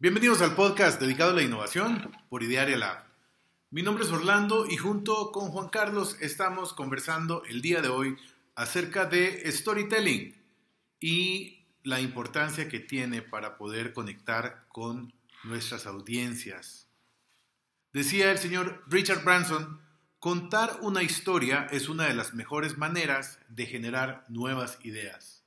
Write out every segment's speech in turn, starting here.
Bienvenidos al podcast dedicado a la innovación por Idearia Lab. Mi nombre es Orlando y junto con Juan Carlos estamos conversando el día de hoy acerca de storytelling y la importancia que tiene para poder conectar con nuestras audiencias. Decía el señor Richard Branson, contar una historia es una de las mejores maneras de generar nuevas ideas.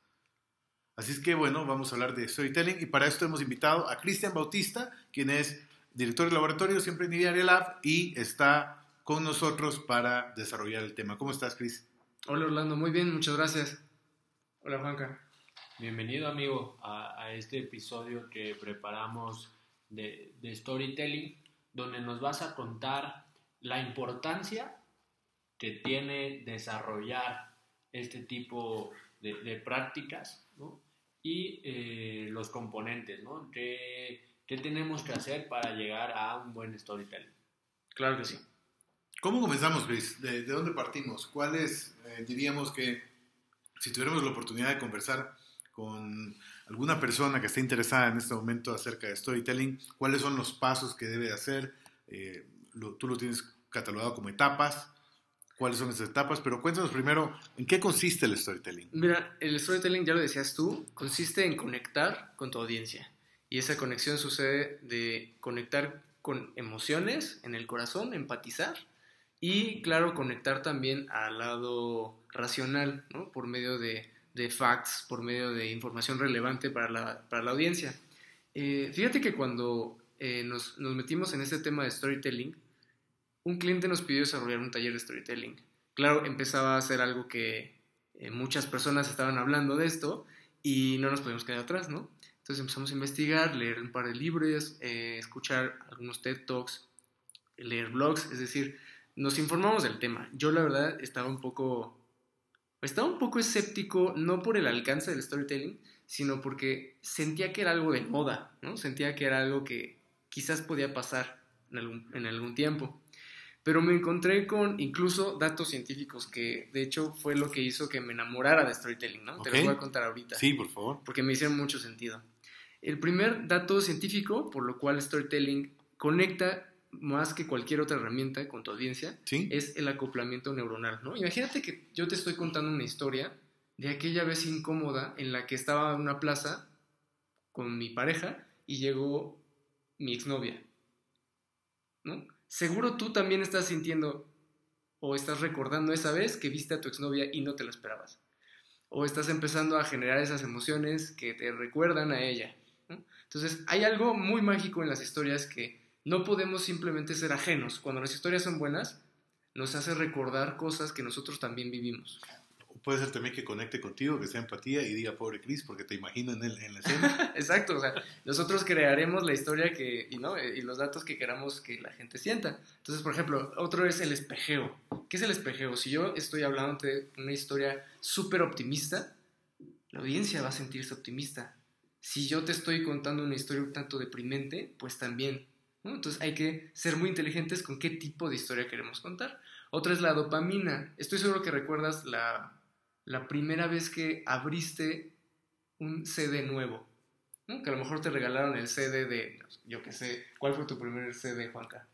Así es que bueno, vamos a hablar de storytelling y para esto hemos invitado a Cristian Bautista, quien es director de laboratorio siempre en Idearia Lab y está con nosotros para desarrollar el tema. ¿Cómo estás, Cris? Hola Orlando, muy bien, muchas gracias. Hola Juanca. Bienvenido amigo a, este episodio que preparamos de, storytelling, donde nos vas a contar la importancia que tiene desarrollar este tipo de, de prácticas, ¿no? y eh, los componentes, ¿no? ¿Qué, ¿Qué, tenemos que hacer para llegar a un buen storytelling? Claro que sí. ¿Cómo comenzamos, Luis? ¿De, dónde partimos? ¿Cuáles eh, diríamos que, si tuviéramos la oportunidad de conversar con alguna persona que esté interesada en este momento acerca de storytelling, cuáles son los pasos que debe hacer? Eh, tú lo tienes catalogado como etapas cuáles son esas etapas, pero cuéntanos primero, ¿en qué consiste el storytelling? Mira, el storytelling, ya lo decías tú, consiste en conectar con tu audiencia. Y esa conexión sucede de conectar con emociones en el corazón, empatizar, y claro, conectar también al lado racional, ¿no? Por medio de, de facts, por medio de información relevante para la, para la audiencia. Eh, fíjate que cuando eh, nos, nos metimos en este tema de storytelling, un cliente nos pidió desarrollar un taller de storytelling. Claro, empezaba a ser algo que eh, muchas personas estaban hablando de esto y no nos podíamos quedar atrás, ¿no? Entonces empezamos a investigar, leer un par de libros, eh, escuchar algunos TED Talks, leer blogs, es decir, nos informamos del tema. Yo la verdad estaba un poco, estaba un poco escéptico, no por el alcance del storytelling, sino porque sentía que era algo de moda, ¿no? Sentía que era algo que quizás podía pasar en algún, en algún tiempo. Pero me encontré con incluso datos científicos que de hecho fue lo que hizo que me enamorara de storytelling, ¿no? Te lo voy a contar ahorita. Sí, por favor. Porque me hicieron mucho sentido. El primer dato científico por lo cual storytelling conecta más que cualquier otra herramienta con tu audiencia es el acoplamiento neuronal, ¿no? Imagínate que yo te estoy contando una historia de aquella vez incómoda en la que estaba en una plaza con mi pareja y llegó mi exnovia, ¿no? Seguro tú también estás sintiendo o estás recordando esa vez que viste a tu exnovia y no te lo esperabas. O estás empezando a generar esas emociones que te recuerdan a ella. Entonces, hay algo muy mágico en las historias que no podemos simplemente ser ajenos. Cuando las historias son buenas, nos hace recordar cosas que nosotros también vivimos puede ser también que conecte contigo, que sea empatía y diga pobre Chris porque te imagino en, en la escena. Exacto, o sea, nosotros crearemos la historia que, y, ¿no? y los datos que queramos que la gente sienta. Entonces, por ejemplo, otro es el espejeo. ¿Qué es el espejeo? Si yo estoy hablando de una historia súper optimista, la audiencia va a sentirse optimista. Si yo te estoy contando una historia un tanto deprimente, pues también. Entonces hay que ser muy inteligentes con qué tipo de historia queremos contar. Otra es la dopamina. Estoy seguro que recuerdas la la primera vez que abriste un CD nuevo. Que a lo mejor te regalaron el CD de, yo qué sé, ¿cuál fue tu primer CD, Juanca?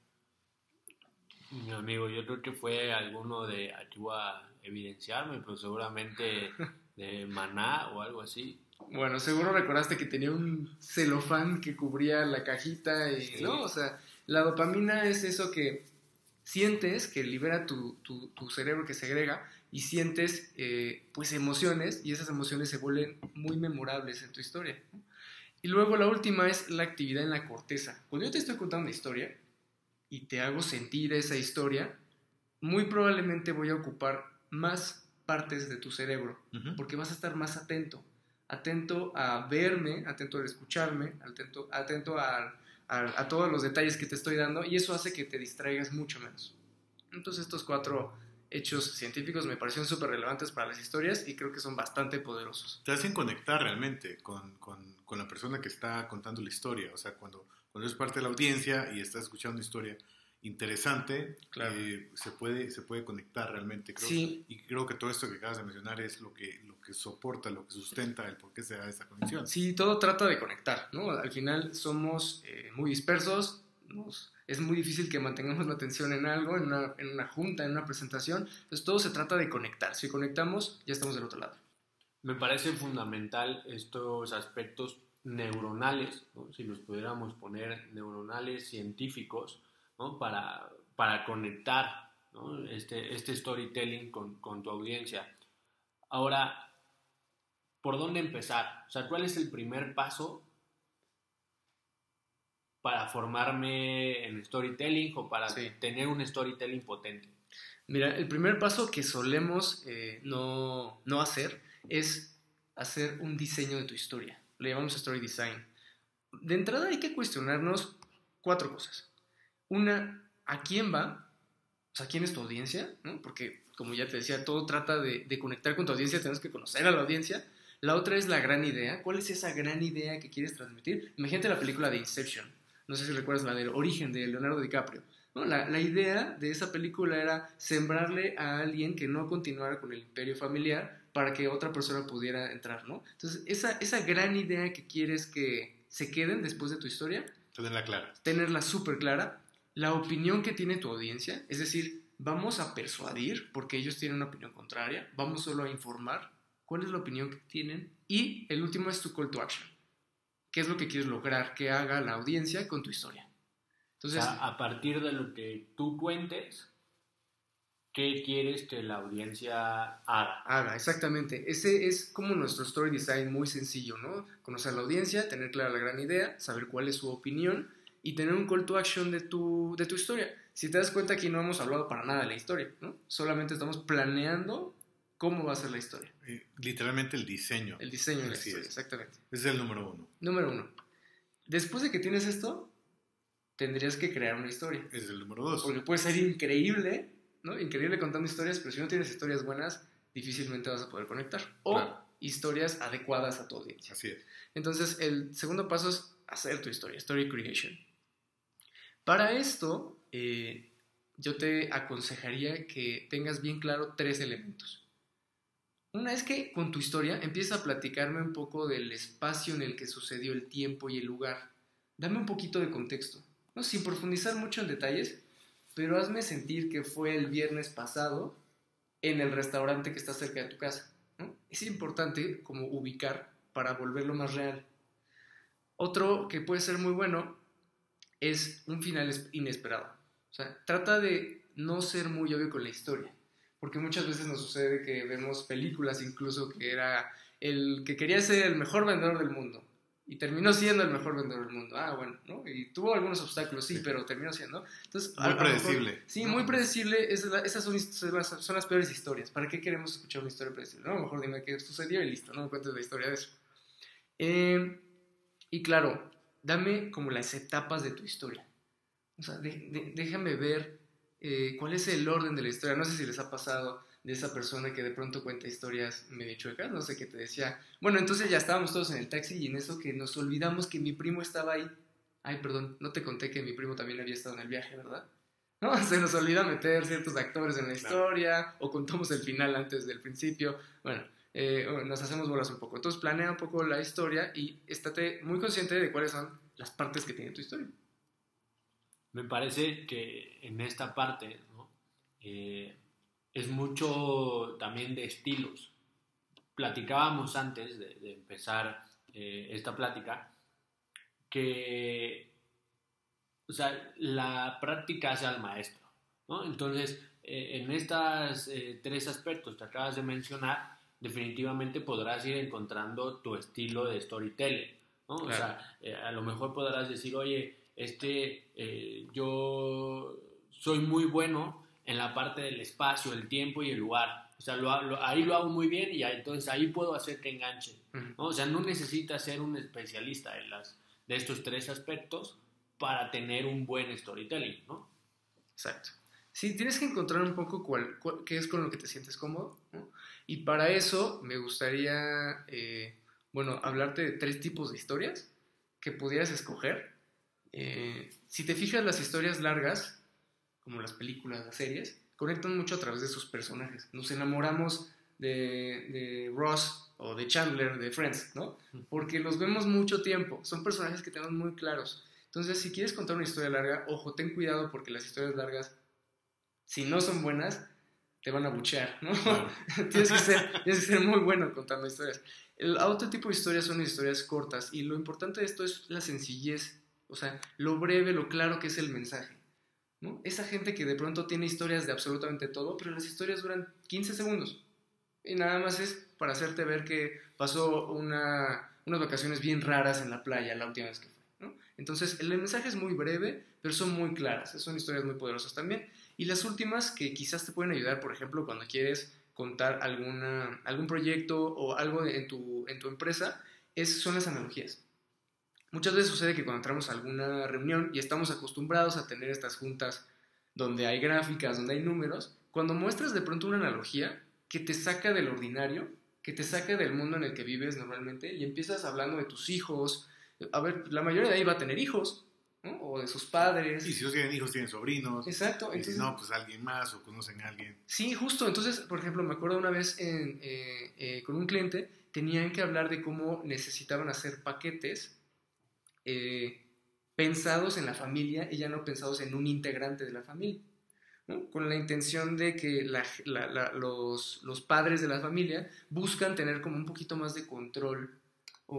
Mi amigo, yo creo que fue alguno de ayuda a evidenciarme, pero seguramente de Maná o algo así. Bueno, seguro recordaste que tenía un celofán que cubría la cajita y, ¿no? O sea, la dopamina es eso que sientes, que libera tu, tu, tu cerebro, que segrega, y sientes eh, pues emociones y esas emociones se vuelven muy memorables en tu historia. Y luego la última es la actividad en la corteza. Cuando yo te estoy contando una historia y te hago sentir esa historia, muy probablemente voy a ocupar más partes de tu cerebro, porque vas a estar más atento, atento a verme, atento a escucharme, atento, atento a, a todos los detalles que te estoy dando, y eso hace que te distraigas mucho menos. Entonces estos cuatro hechos científicos me parecieron súper relevantes para las historias y creo que son bastante poderosos. Te hacen conectar realmente con, con, con, la persona que está contando la historia, o sea, cuando, cuando eres parte de la audiencia y estás escuchando una historia interesante, Claro. eh, se, puede, se puede conectar realmente. Creo, Sí. Y creo que todo esto que acabas de mencionar es lo que, lo que soporta, lo que sustenta el por qué se da esta conexión. Sí, todo trata de conectar, ¿no? Al final somos eh, muy dispersos, nos- es muy difícil que mantengamos la atención en algo, en una, en una junta, en una presentación, entonces todo se trata de conectar. Si conectamos, ya estamos del otro lado. Me parece fundamental estos aspectos neuronales, ¿no? si los pudiéramos poner neuronales científicos, ¿no? para, para conectar ¿no? este, este storytelling con, con tu audiencia. Ahora, ¿por dónde empezar? O sea, ¿cuál es el primer paso para formarme en storytelling o para Sí. tener un storytelling potente? Mira, el primer paso que solemos eh, no, no hacer es hacer un diseño de tu historia. Le llamamos story design. De entrada hay que cuestionarnos cuatro cosas. Una, ¿a quién va? O sea, ¿quién es tu audiencia? ¿No? Porque, como ya te decía, todo trata de, de conectar con tu audiencia, tenemos que conocer a la audiencia. La otra es la gran idea. ¿Cuál es esa gran idea que quieres transmitir? Imagínate la película de Inception. No sé si recuerdas la del origen de Leonardo DiCaprio. ¿no? La, la idea de esa película era sembrarle a alguien que no continuara con el imperio familiar para que otra persona pudiera entrar, ¿no? Entonces, esa, esa gran idea que quieres que se queden después de tu historia, Tenerla clara. tenerla súper clara, la opinión que tiene tu audiencia, es decir, vamos a persuadir porque ellos tienen una opinión contraria, vamos solo a informar cuál es la opinión que tienen y el último es tu call to action. ¿Qué es lo que quieres lograr que haga la audiencia con tu historia? O Entonces, sea, a partir de lo que tú cuentes, ¿qué quieres que la audiencia haga? haga, exactamente. Ese es como nuestro story design muy sencillo, ¿no? Conocer a la audiencia, tener clara la gran idea, saber cuál es su opinión y tener un call to action de tu, de tu historia. Si te das cuenta, aquí no hemos hablado para nada de la historia, ¿no? Solamente estamos planeando cómo va a ser la historia. Eh, literalmente el diseño. El diseño de la historia, es. exactamente. Es el número uno. Número uno. Después de que tienes esto, tendrías que crear una historia. Es el número dos. Porque puede ser increíble, ¿no? Increíble contando historias, pero si no tienes historias buenas, difícilmente vas a poder conectar. O Claro. historias adecuadas a tu audiencia. Así es. Entonces, el segundo paso es hacer tu historia, story creation. Para esto, eh, yo te aconsejaría que tengas bien claro tres elementos. Una es que con tu historia empieza a platicarme un poco del espacio en el que sucedió el tiempo y el lugar. Dame un poquito de contexto, ¿no? sin profundizar mucho en detalles, pero hazme sentir que fue el viernes pasado en el restaurante que está cerca de tu casa. Es importante como ubicar para volverlo más real. Otro que puede ser muy bueno es un final es- inesperado. O sea, trata de no ser muy obvio con la historia, porque muchas veces nos sucede que vemos películas incluso que era el que quería ser el mejor vendedor del mundo y terminó siendo el mejor vendedor del mundo. Ah, bueno, ¿no? Y tuvo algunos obstáculos, sí, Sí. pero terminó siendo. Entonces, Muy a- a lo mejor- predecible. sí, muy predecible. Esa es la- esas son, son las peores historias. ¿Para qué queremos escuchar una historia predecible? No, mejor dime qué sucedió y listo, no me cuentes la historia de eso. Eh, y claro, dame como las etapas de tu historia. O sea, de- de- déjame ver eh, cuál es el orden de la historia. No sé si les ha pasado de esa persona que de pronto cuenta historias medio chuecas, no sé, que te decía, bueno, entonces ya estábamos todos en el taxi y en eso que nos olvidamos que mi primo estaba ahí. Ay, perdón, no te conté que mi primo también había estado en el viaje, ¿verdad? No, se nos olvida meter ciertos actores en la Claro. historia o contamos el final antes del principio. Bueno, eh, nos hacemos bolas un poco. Entonces planea un poco la historia y estate muy consciente de cuáles son las partes que tiene tu historia. Me parece que en esta parte ¿no? Eh, es mucho también de estilos. Platicábamos antes de, de empezar eh, esta plática que o sea, la práctica hace al maestro. ¿no? Entonces, eh, en estos tres aspectos que acabas de mencionar, definitivamente podrás ir encontrando tu estilo de storytelling. ¿no? O sea, a lo mejor podrás decir, oye, este, eh, yo soy muy bueno en la parte del espacio, el tiempo y el lugar. O sea, lo ahí lo hago muy bien y ahí- entonces ahí puedo hacer que enganche. ¿no? O sea, no necesitas ser un especialista en las, de estos tres aspectos para tener un buen storytelling, ¿no? Exacto. Sí, tienes que encontrar un poco cuál, cuál- qué es con lo que te sientes cómodo. ¿no? Y para eso me gustaría, eh, bueno, hablarte de tres tipos de historias que pudieras escoger. Eh, si te fijas, las historias largas como las películas, las series, conectan mucho a través de sus personajes. Nos enamoramos de, de Ross o de Chandler de Friends, ¿no? Porque los vemos mucho tiempo. Son personajes que tenemos muy claros. Entonces, si quieres contar una historia larga, ojo, ten cuidado porque las historias largas, si no son buenas, te van a buchear, ¿no? tienes, que ser, tienes que ser muy bueno contando historias. El otro tipo de historias son historias cortas y lo importante de esto es la sencillez, o sea, lo breve, lo claro que es el mensaje. ¿no? Esa gente que de pronto tiene historias de absolutamente todo, pero las historias duran 15 segundos. Y nada más es para hacerte ver que pasó una, unas vacaciones bien raras en la playa la última vez que fue. ¿no? Entonces, el mensaje es muy breve, pero son muy claras, son historias muy poderosas también. Y las últimas que quizás te pueden ayudar, por ejemplo, cuando quieres contar alguna, algún proyecto o algo en tu, en tu empresa, es, son las analogías. Muchas veces sucede que cuando entramos a alguna reunión y estamos acostumbrados a tener estas juntas donde hay gráficas, donde hay números, cuando muestras de pronto una analogía que te saca del ordinario, que te saca del mundo en el que vives normalmente y empiezas hablando de tus hijos, a ver, la mayoría de ahí va a tener hijos, o de sus padres. Y si no tienen hijos, tienen sobrinos. Exacto. y si no, pues alguien más o conocen a alguien. Sí, justo. Entonces, por ejemplo, me acuerdo una vez en, eh, eh, con un cliente, tenían que hablar de cómo necesitaban hacer paquetes eh, pensados en la familia y ya no pensados en un integrante de la familia. Con la intención de que los, padres de la familia buscan tener como un poquito más de control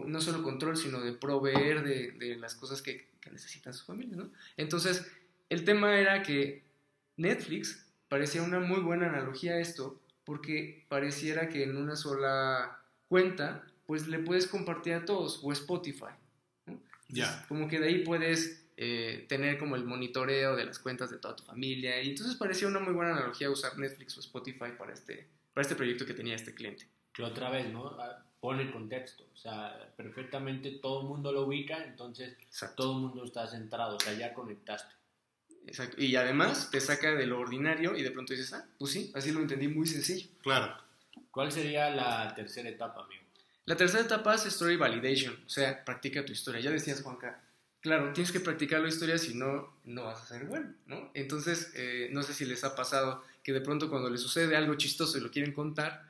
no solo control, sino de proveer de, las cosas que, que, necesitan su familia, ¿no? Entonces, el tema era que Netflix parecía una muy buena analogía a esto, porque pareciera que en una sola cuenta, pues le puedes compartir a todos, o Spotify. Como que de ahí puedes eh, tener como el monitoreo de las cuentas de toda tu familia, y entonces parecía una muy buena analogía usar Netflix o Spotify para este, para este proyecto que tenía este cliente. Que otra vez, ¿no? pone el contexto. O sea, perfectamente todo el mundo lo ubica, entonces Exacto. todo el mundo está centrado, o sea, ya conectaste. Exacto. Y además te saca de lo ordinario y de pronto dices, ah, pues sí, así lo entendí muy sencillo. Claro. ¿Cuál sería la tercera etapa, amigo? La tercera etapa es story validation, o sea, practica tu historia. Ya decías, Juanca, claro, tienes que practicar la historia, si no, no vas a ser bueno, ¿no? Entonces, eh, no sé si les ha pasado que de pronto cuando les sucede algo chistoso y lo quieren contar,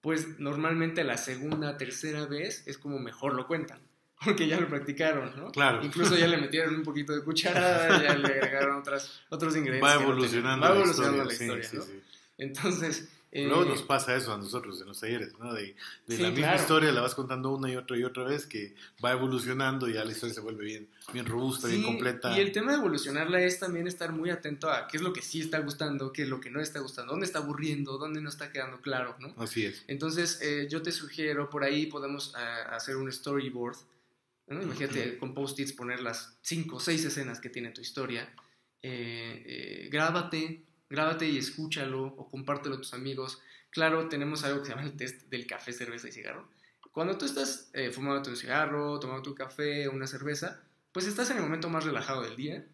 pues normalmente la segunda, tercera vez es como mejor lo cuentan, porque ya lo practicaron, ¿no? Claro. Incluso ya le metieron un poquito de cucharada, ya le agregaron otras, otros ingredientes. Va evolucionando, Va evolucionando la historia, sí, ¿no? sí, sí. Entonces... Eh, Luego nos pasa eso a nosotros en los talleres, ¿no? De, de sí, la misma claro. historia la vas contando una y otra y otra vez que va evolucionando y ya la historia se vuelve bien, bien robusta, sí, bien completa. Y el tema de evolucionarla es también estar muy atento a qué es lo que sí está gustando, qué es lo que no está gustando, dónde está aburriendo, dónde no está quedando claro, ¿no? Así es. Entonces, eh, yo te sugiero, por ahí podemos uh, hacer un storyboard, ¿no? Imagínate uh -huh. con post-its poner las cinco o seis escenas que tiene tu historia. Eh, eh, grábate, grábate y escúchalo o compártelo a tus amigos. Claro, tenemos algo que se llama el test del café, cerveza y cigarro. Cuando tú estás eh, fumando un cigarro, tomando tu café, una cerveza, pues estás en el momento más relajado del día.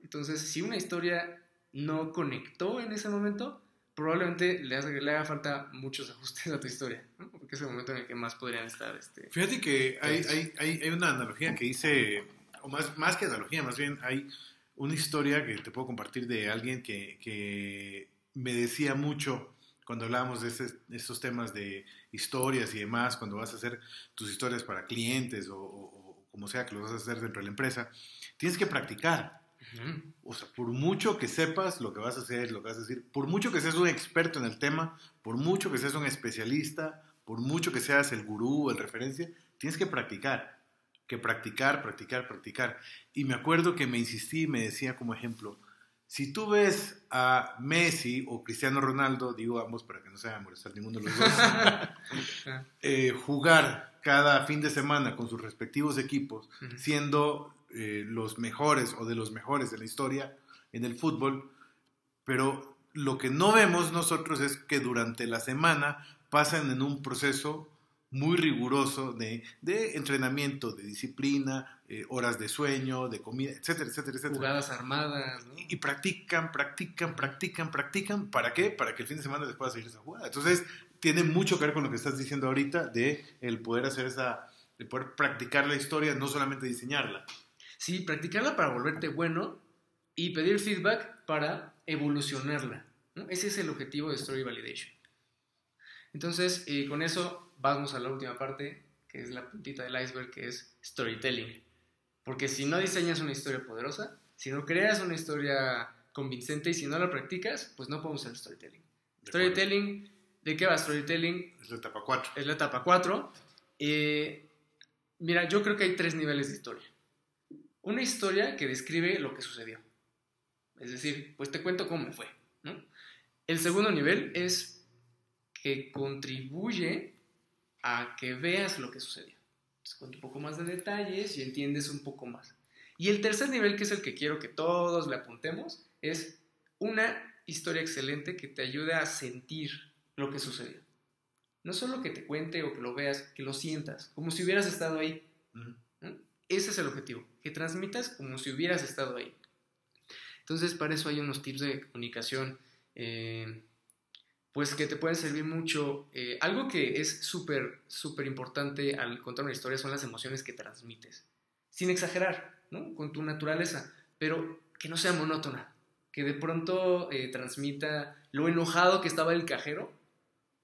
Entonces, si una historia no conectó en ese momento, probablemente le, hace, le haga falta muchos ajustes a tu historia, ¿no? porque es el momento en el que más podrían estar. Este, Fíjate que hay, hay, hay, hay una analogía que hice, o más, más que analogía, más bien hay una historia que te puedo compartir de alguien que, que me decía mucho cuando hablábamos de, este, de, estos temas de historias y demás, cuando vas a hacer tus historias para clientes o, o, o, como sea que lo vas a hacer dentro de la empresa, tienes que practicar. Uh -huh. O sea, por mucho que sepas lo que vas a hacer, lo que vas a decir, por mucho que seas un experto en el tema, por mucho que seas un especialista, por mucho que seas el gurú, el referencia, tienes que practicar. Que practicar, practicar, practicar. Y me acuerdo que me insistí y me decía como ejemplo, si tú ves a Messi o Cristiano Ronaldo, digo ambos para que no se vayan a molestar ninguno de los dos, eh, jugar cada fin de semana con sus respectivos equipos, uh -huh. siendo eh, los mejores o de los mejores de la historia en el fútbol, pero lo que no vemos nosotros es que durante la semana pasan en un proceso muy riguroso de, de entrenamiento, de disciplina, eh, horas de sueño, de comida, etcétera, etcétera, etcétera. Jugadas armadas. ¿no? Y, y, practican, practican, practican, practican. ¿Para qué? Para que el fin de semana les pueda seguir esa jugada. Entonces, tiene mucho que ver con lo que estás diciendo ahorita de el poder hacer esa, el poder practicar la historia, no solamente diseñarla. Sí, practicarla para volverte bueno y pedir feedback para evolucionarla. ¿no? Ese es el objetivo de Story Validation. Entonces, eh, con eso vamos a la última parte, que es la puntita del iceberg, que es storytelling. Porque si no diseñas una historia poderosa, si no creas una historia convincente y si no la practicas, pues no podemos hacer storytelling. De Storytelling, ¿de qué va storytelling? Es la etapa 4. Es la etapa 4. mira, yo creo que hay tres niveles de historia. Una historia que describe lo que sucedió. Es decir, pues te cuento cómo me fue. ¿no? El segundo nivel es que contribuye a que veas lo que sucedió. Entonces, cuento un poco más de detalles y entiendes un poco más. Y el tercer nivel, que es el que quiero que todos le apuntemos, es una historia excelente que te ayude a sentir lo que sucedió. No solo que te cuente o que lo veas, que lo sientas, como si hubieras estado ahí. Ese es el objetivo, que transmitas como si hubieras estado ahí. Entonces, para eso hay unos tips de comunicación, eh, pues que te pueden servir mucho. Eh, algo que es súper, súper importante al contar una historia son las emociones que transmites, sin exagerar, ¿no? Con tu naturaleza, pero que no sea monótona, que de pronto eh, transmita lo enojado que estaba el cajero,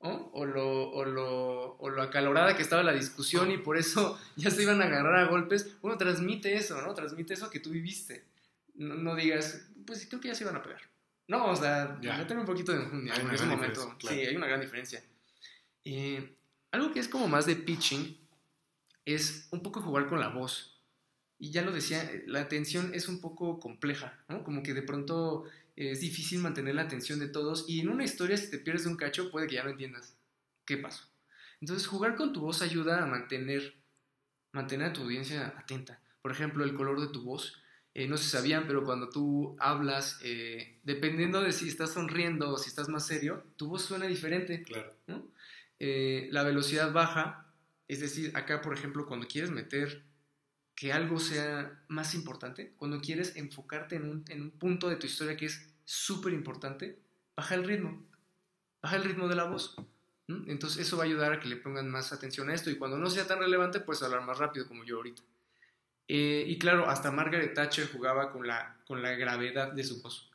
o, lo, o, lo, o lo acalorada que estaba la discusión y por eso ya se iban a agarrar a golpes. Uno transmite eso, ¿no? Transmite eso que tú viviste. No, no digas, pues creo que ya se iban a pegar. No, o sea, Ya. métele un poquito de en una ese momento. claro. Sí, hay una gran diferencia. Eh, algo que es como más de pitching es un poco jugar con la voz. Y ya lo decía, la atención es un poco compleja, ¿no? Como que de pronto es difícil mantener la atención de todos y en una historia si te pierdes un cacho puede que ya no entiendas qué pasó. Entonces jugar con tu voz ayuda a mantener, mantener a tu audiencia atenta. Por ejemplo, el color de tu voz. Eh, no se sabían, pero cuando tú hablas, eh, dependiendo de si estás sonriendo o si estás más serio, tu voz suena diferente. Claro. ¿no? Eh, la velocidad baja, es decir, acá por ejemplo cuando quieres meter que algo sea más importante, cuando quieres enfocarte en un, en un punto de tu historia que es súper importante, baja el ritmo, baja el ritmo de la voz. ¿no? Entonces eso va a ayudar a que le pongan más atención a esto y cuando no sea tan relevante, pues hablar más rápido como yo ahorita. Eh, y claro, hasta Margaret Thatcher jugaba con la, con la gravedad de su voz.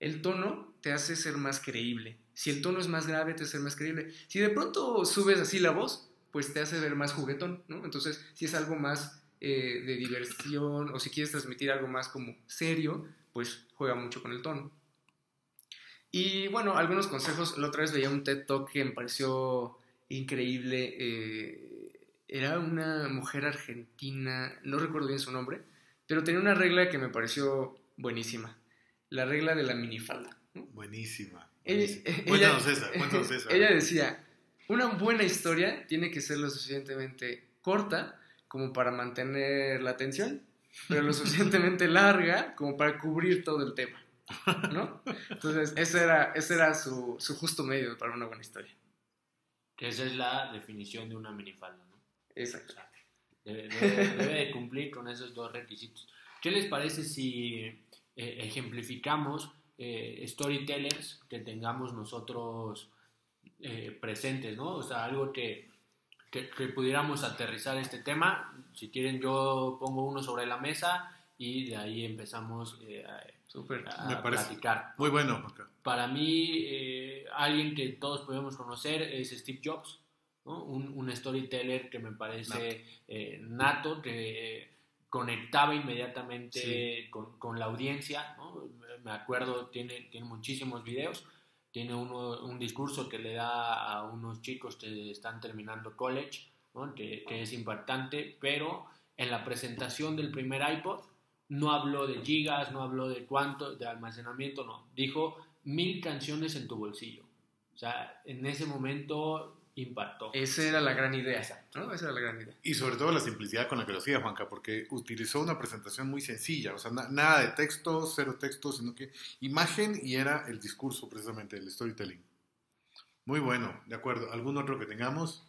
El tono te hace ser más creíble. Si el tono es más grave, te hace ser más creíble. Si de pronto subes así la voz, pues te hace ver más juguetón. Entonces, si es algo más eh, de diversión o si quieres transmitir algo más como serio, pues juega mucho con el tono. Y bueno, algunos consejos. La otra vez veía un TED Talk que me pareció increíble. eh, era una mujer argentina, no recuerdo bien su nombre, pero tenía una regla que me pareció buenísima. La regla de la minifalda. ¿no? Buenísima. Ella, buenísima. ella- Cuéntanos esa, cuéntanos esa. ella decía, una buena historia tiene que ser lo suficientemente corta como para mantener la atención, pero lo suficientemente larga como para cubrir todo el tema. ¿No? Entonces, ese era, ese era su, su justo medio para una buena historia. Que esa es la definición de una minifalda. Exacto. Debe, debe- debe de cumplir con esos dos requisitos. ¿Qué les parece si eh, ejemplificamos eh, storytellers que tengamos nosotros eh, presentes, ¿no? O sea, algo que, que, que pudiéramos aterrizar este tema. Si quieren, yo pongo uno sobre la mesa y de ahí empezamos eh, a, Me a parece. platicar. Muy bueno. Para mí, eh, alguien que todos podemos conocer es Steve Jobs, ¿no? un, un storyteller que me parece eh, nato, que eh, conectaba inmediatamente con, con la audiencia. ¿no? Me acuerdo, tiene, tiene muchísimos videos. Tiene uno, un discurso que le da a unos chicos que están terminando college, ¿no? que, que es impactante, pero en la presentación del primer iPod no habló de gigas, no habló de cuánto, de almacenamiento, no. Dijo mil canciones en tu bolsillo. O sea, en ese momento impactó. Esa era la gran idea. ¿no? Esa era la gran idea. Y sobre todo la simplicidad con la que lo hacía Juanca, porque utilizó una presentación muy sencilla, o sea, na- nada de texto, cero texto, sino que imagen y era el discurso precisamente, el storytelling. Muy bueno, de acuerdo. ¿Algún otro que tengamos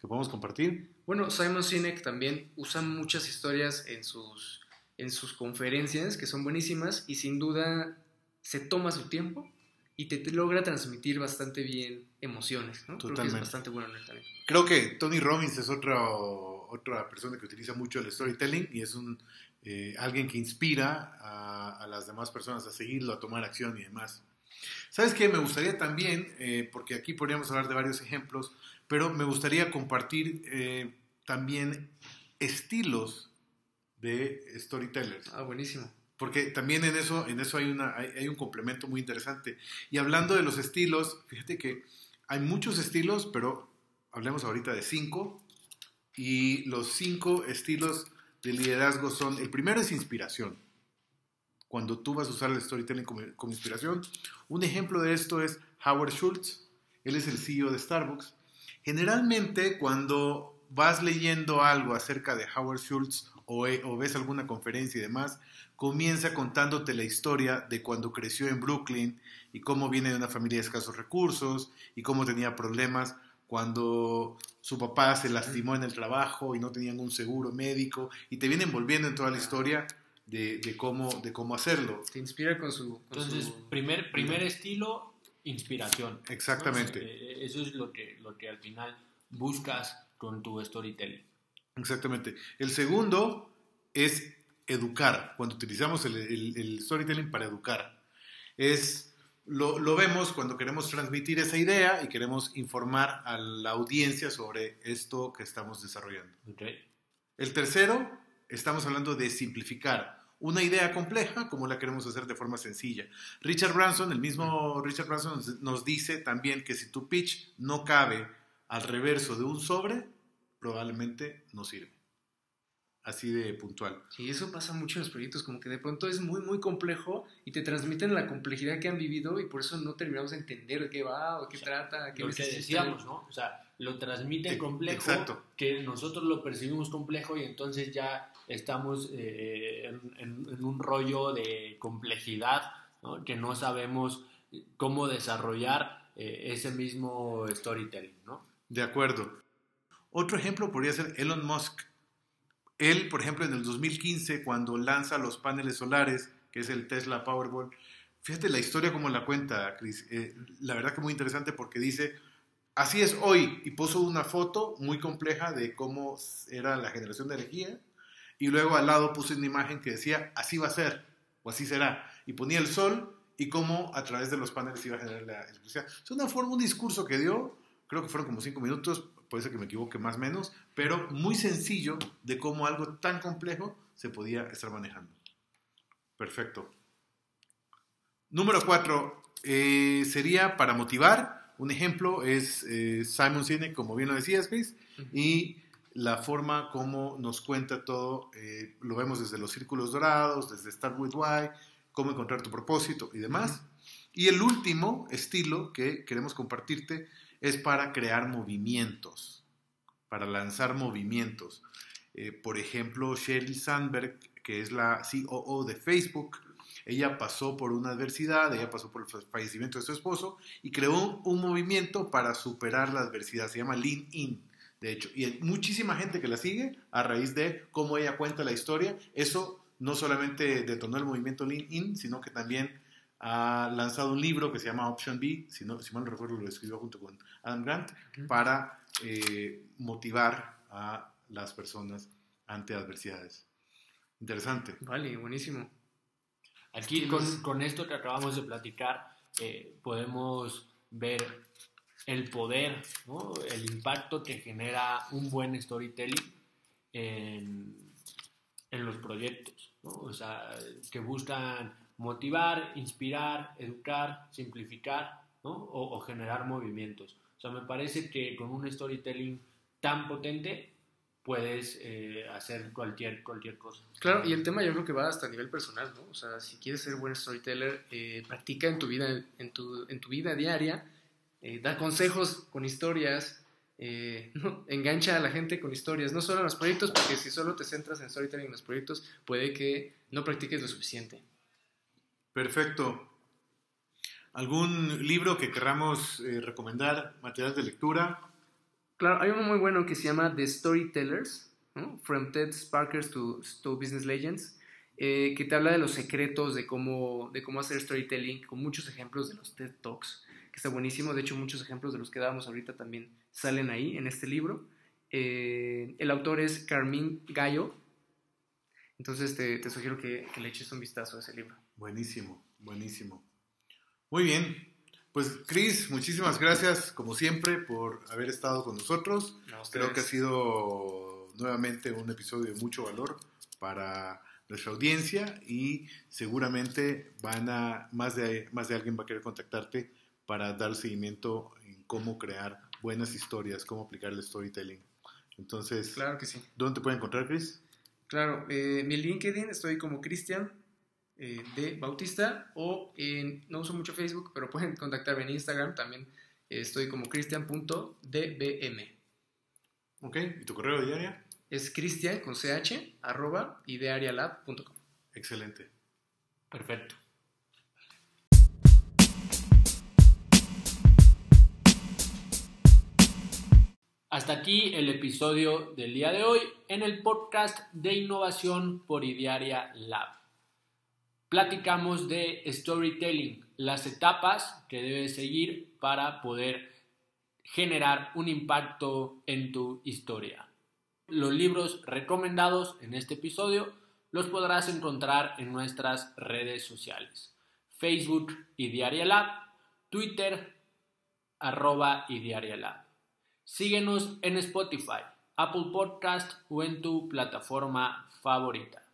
que podamos compartir? Bueno, Simon Sinek también usa muchas historias en sus, en sus conferencias que son buenísimas y sin duda se toma su tiempo y te, te logra transmitir bastante bien emociones. ¿no? Creo que es Totalmente. bastante bueno en él también. Creo que Tony Robbins es otro, otra persona que utiliza mucho el storytelling y es un eh, alguien que inspira a, a, las demás personas a seguirlo, a tomar acción y demás. ¿Sabes qué? Me gustaría también, eh, porque aquí podríamos hablar de varios ejemplos, pero me gustaría compartir eh, también estilos de storytellers. Ah, buenísimo. Porque también en eso, en eso hay, una, hay, hay un complemento muy interesante. Y hablando de los estilos, fíjate que hay muchos estilos, pero hablemos ahorita de cinco. Y los cinco estilos de liderazgo son, el primero es inspiración. Cuando tú vas a usar el storytelling como, como inspiración. Un ejemplo de esto es Howard Schultz. Él es el CEO de Starbucks. Generalmente cuando vas leyendo algo acerca de Howard Schultz o, o, ves alguna conferencia y demás, comienza contándote la historia de cuando creció en Brooklyn y cómo viene de una familia de escasos recursos y cómo tenía problemas cuando su papá se lastimó en el trabajo y no tenían un seguro médico y te viene envolviendo en toda la historia de, de cómo, de cómo hacerlo. Te inspira con su... Con Entonces, su... primer, primer estilo, inspiración. Exactamente. ¿no? Eh, Eso es lo que, lo que al final buscas con tu storytelling. Exactamente. El segundo es educar, cuando utilizamos el, el, el storytelling para educar. Es lo, lo, vemos cuando queremos transmitir esa idea y queremos informar a la audiencia sobre esto que estamos desarrollando. Okay. El tercero, estamos hablando de simplificar una idea compleja como la queremos hacer de forma sencilla. Richard Branson, el mismo Richard Branson nos, nos dice también que si tu pitch no cabe al reverso de un sobre, probablemente no sirve así de puntual. Sí, eso pasa mucho en los proyectos, como que de pronto es muy, muy complejo y te transmiten la complejidad que han vivido y por eso no terminamos de entender de qué va o qué o sea, trata. Qué lo que decíamos, ¿no? O sea, lo transmite complejo, Exacto. que nosotros lo percibimos complejo y entonces ya estamos eh, en, en, en, un rollo de complejidad, ¿no? Que no sabemos cómo desarrollar eh, ese mismo storytelling, ¿no? De acuerdo. Otro ejemplo podría ser Elon Musk él, por ejemplo, en el 2015, cuando lanza los paneles solares, que es el Tesla Powerball, fíjate la historia como la cuenta, Chris. Eh, la verdad que muy interesante porque dice, así es hoy, y puso una foto muy compleja de cómo era la generación de energía, y luego al lado puso una imagen que decía, así va a ser, o así será, y ponía el sol y cómo a través de los paneles iba a generar la electricidad. Es una forma, un discurso que dio, creo que fueron como cinco minutos, puede ser que me equivoque más o menos, pero muy sencillo de cómo algo tan complejo se podía estar manejando. Perfecto. Número cuatro, eh, sería para motivar. Un ejemplo es eh, Simon Sinek, como bien lo decías, Chris, uh -huh. y la forma como nos cuenta todo, eh, lo vemos desde los círculos dorados, desde Start With Why, cómo encontrar tu propósito y demás. Uh -huh. Y el último estilo que queremos compartirte es para crear movimientos, para lanzar movimientos. Eh, por ejemplo, Sheryl Sandberg, que es la COO de Facebook, ella pasó por una adversidad, ella pasó por el fallecimiento de su esposo y creó un, un movimiento para superar la adversidad, se llama Lean In, de hecho, y hay muchísima gente que la sigue a raíz de cómo ella cuenta la historia. Eso no solamente detonó el movimiento Lean In, sino que también ha lanzado un libro que se llama Option B, si, no, si mal no recuerdo lo escribió junto con Adam Grant, uh -huh. para eh, motivar a las personas ante adversidades. Interesante. Vale, buenísimo. Aquí con, con esto que acabamos de platicar, eh, podemos ver el poder, ¿no? el impacto que genera un buen storytelling en, en los proyectos, ¿no? o sea, que buscan motivar, inspirar, educar, simplificar o, generar movimientos. O sea, me parece que con un storytelling tan potente puedes eh, hacer cualquier, cualquier cosa. Claro, y el tema yo creo que va hasta a nivel personal, ¿no? O sea, si quieres ser buen storyteller, eh, practica en tu vida, en tu, en tu vida diaria, eh, da consejos con historias, engancha a la gente con historias, no solo en los proyectos, porque si solo te centras en storytelling en los proyectos, puede que no practiques lo suficiente. Perfecto. ¿Algún libro que queramos eh, recomendar, material de lectura? Claro, hay uno muy bueno que se llama The Storytellers. From TED Sparkers to, Business Legends, eh, que te habla de los secretos de cómo, de cómo hacer storytelling, con muchos ejemplos de los TED Talks, que está buenísimo. De hecho, muchos ejemplos de los que dábamos ahorita también salen ahí en este libro. Eh, el autor es Carmín Gallo. Entonces te, te sugiero que, que le eches un vistazo a ese libro. Buenísimo, buenísimo. Muy bien. Pues Cris, muchísimas gracias como siempre por haber estado con nosotros. Creo que ha sido nuevamente un episodio de mucho valor para nuestra audiencia y seguramente van a más de más de alguien va a querer contactarte para dar seguimiento en cómo crear buenas historias, cómo aplicar el storytelling. Entonces, Claro que sí. ¿dónde te pueden encontrar, Chris? Claro, eh, mi LinkedIn estoy como Cristian eh, de Bautista o en, no uso mucho Facebook, pero pueden contactarme en Instagram también. eh, estoy como cristian.dbm. Ok, ¿y tu correo diario? Es cristian con ch arroba idearialab.com. Excelente. Perfecto. Hasta aquí el episodio del día de hoy en el podcast de innovación por Idearia Lab. Platicamos de storytelling, las etapas que debes seguir para poder generar un impacto en tu historia. Los libros recomendados en este episodio los podrás encontrar en nuestras redes sociales. Facebook Idearia Lab, Twitter arroba Idearia Lab. Síguenos en Spotify, Apple Podcast o en tu plataforma favorita.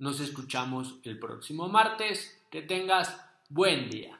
Nos escuchamos el próximo martes. Que tengas buen día.